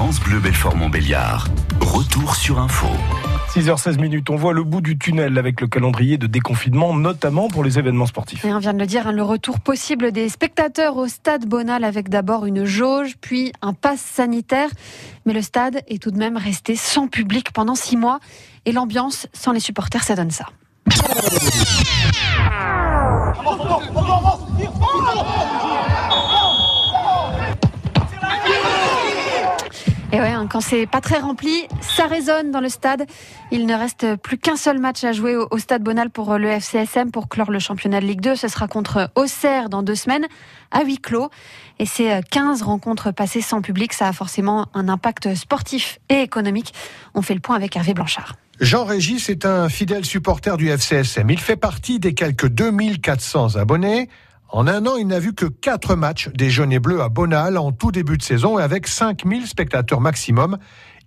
France Bleu Belfort Montbéliard. Retour sur info. 6h16 minutes, on voit le bout du tunnel avec le calendrier de déconfinement, notamment pour les événements sportifs. Et on vient de le dire, hein, le retour possible des spectateurs au stade Bonal avec d'abord une jauge, puis un pass sanitaire. Mais le stade est tout de même resté sans public pendant six mois. Et l'ambiance sans les supporters, ça donne ça. Et ouais, hein, quand c'est pas très rempli, ça résonne dans le stade. Il ne reste plus qu'un seul match à jouer au, stade Bonal pour le FCSM pour clore le championnat de Ligue 2. Ce sera contre Auxerre dans deux semaines, à huis clos. Et ces 15 rencontres passées sans public, ça a forcément un impact sportif et économique. On fait le point avec Hervé Blanchard. Jean Régis est un fidèle supporter du FCSM. Il fait partie des quelques 2400 abonnés. En un an, il n'a vu que quatre matchs des jaunes et bleus à Bonal en tout début de saison et avec 5000 spectateurs maximum.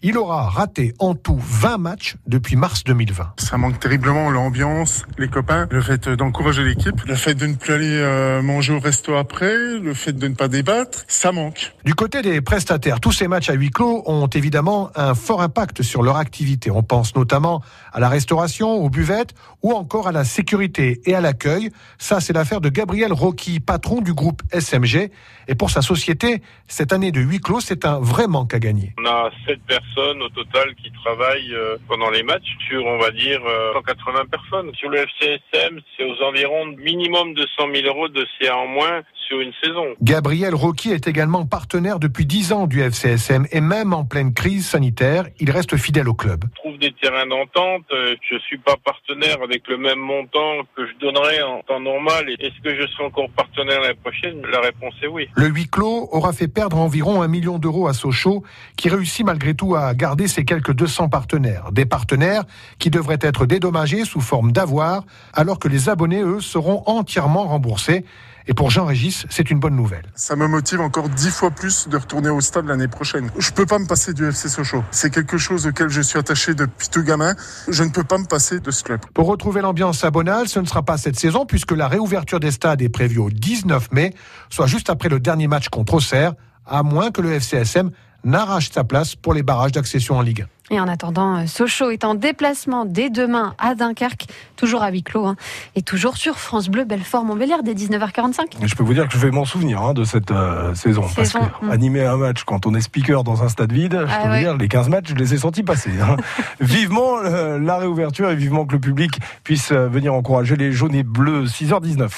Il aura raté en tout 20 matchs depuis mars 2020. Ça manque terriblement l'ambiance, les copains, le fait d'encourager l'équipe, le fait de ne plus aller euh, manger au resto après, le fait de ne pas débattre, ça manque. Du côté des prestataires, tous ces matchs à huis clos ont évidemment un fort impact sur leur activité. On pense notamment à la restauration, aux buvettes ou encore à la sécurité et à l'accueil. Ça, c'est l'affaire de Gabriel Rocky, patron du groupe SMG. Et pour sa société, cette année de huis clos, c'est un vrai manque à gagner. On a sept personnes au total qui travaillent euh, pendant les matchs sur, on va dire, 180 euh, personnes. Sur le FCSM, c'est aux environs minimum de 100 000 euros de CA en moins sur une saison. Gabriel Rocky est également partenaire depuis 10 ans du FCSM et même en pleine crise sanitaire, il reste fidèle au club. Je trouve des terrains d'entente. Euh, je suis pas partenaire avec le même montant que je donnerais en temps normal. Est-ce que je serai encore partenaire l'année prochaine? La réponse est oui. Le huis clos aura fait perdre environ un million d'euros à Sochaux, qui réussit malgré tout à garder ses quelques 200 partenaires. Des partenaires qui devraient être dédommagés sous forme d'avoir, alors que les abonnés, eux, seront entièrement remboursés. Et pour Jean-Régis, c'est une bonne nouvelle. Ça me motive encore dix fois plus de retourner au stade l'année prochaine. Je peux pas me passer du FC Sochaux. C'est quelque chose auquel je suis attaché depuis tout gamin. Je ne peux pas me passer de ce club. Pour retrouver l'ambiance à Bonal, ce ne sera pas cette saison puisque la réouverture des stades est prévue au 19 mai, soit juste après le dernier match contre Auxerre, à moins que le FCSM n'arrache sa place pour les barrages d'accession en Ligue. Et en attendant, euh, Sochaux est en déplacement dès demain à Dunkerque, toujours à huis clos, hein, et toujours sur France Bleu Belfort Montbéliard dès 19h45. Je peux vous dire que je vais m'en souvenir hein, de cette euh, saison, parce que hmm. animer un match quand on est speaker dans un stade vide, je ah peux vous dire les 15 matchs, je les ai sentis passer. Hein. vivement euh, la réouverture et vivement que le public puisse venir encourager les jaunes et bleus. 6h19.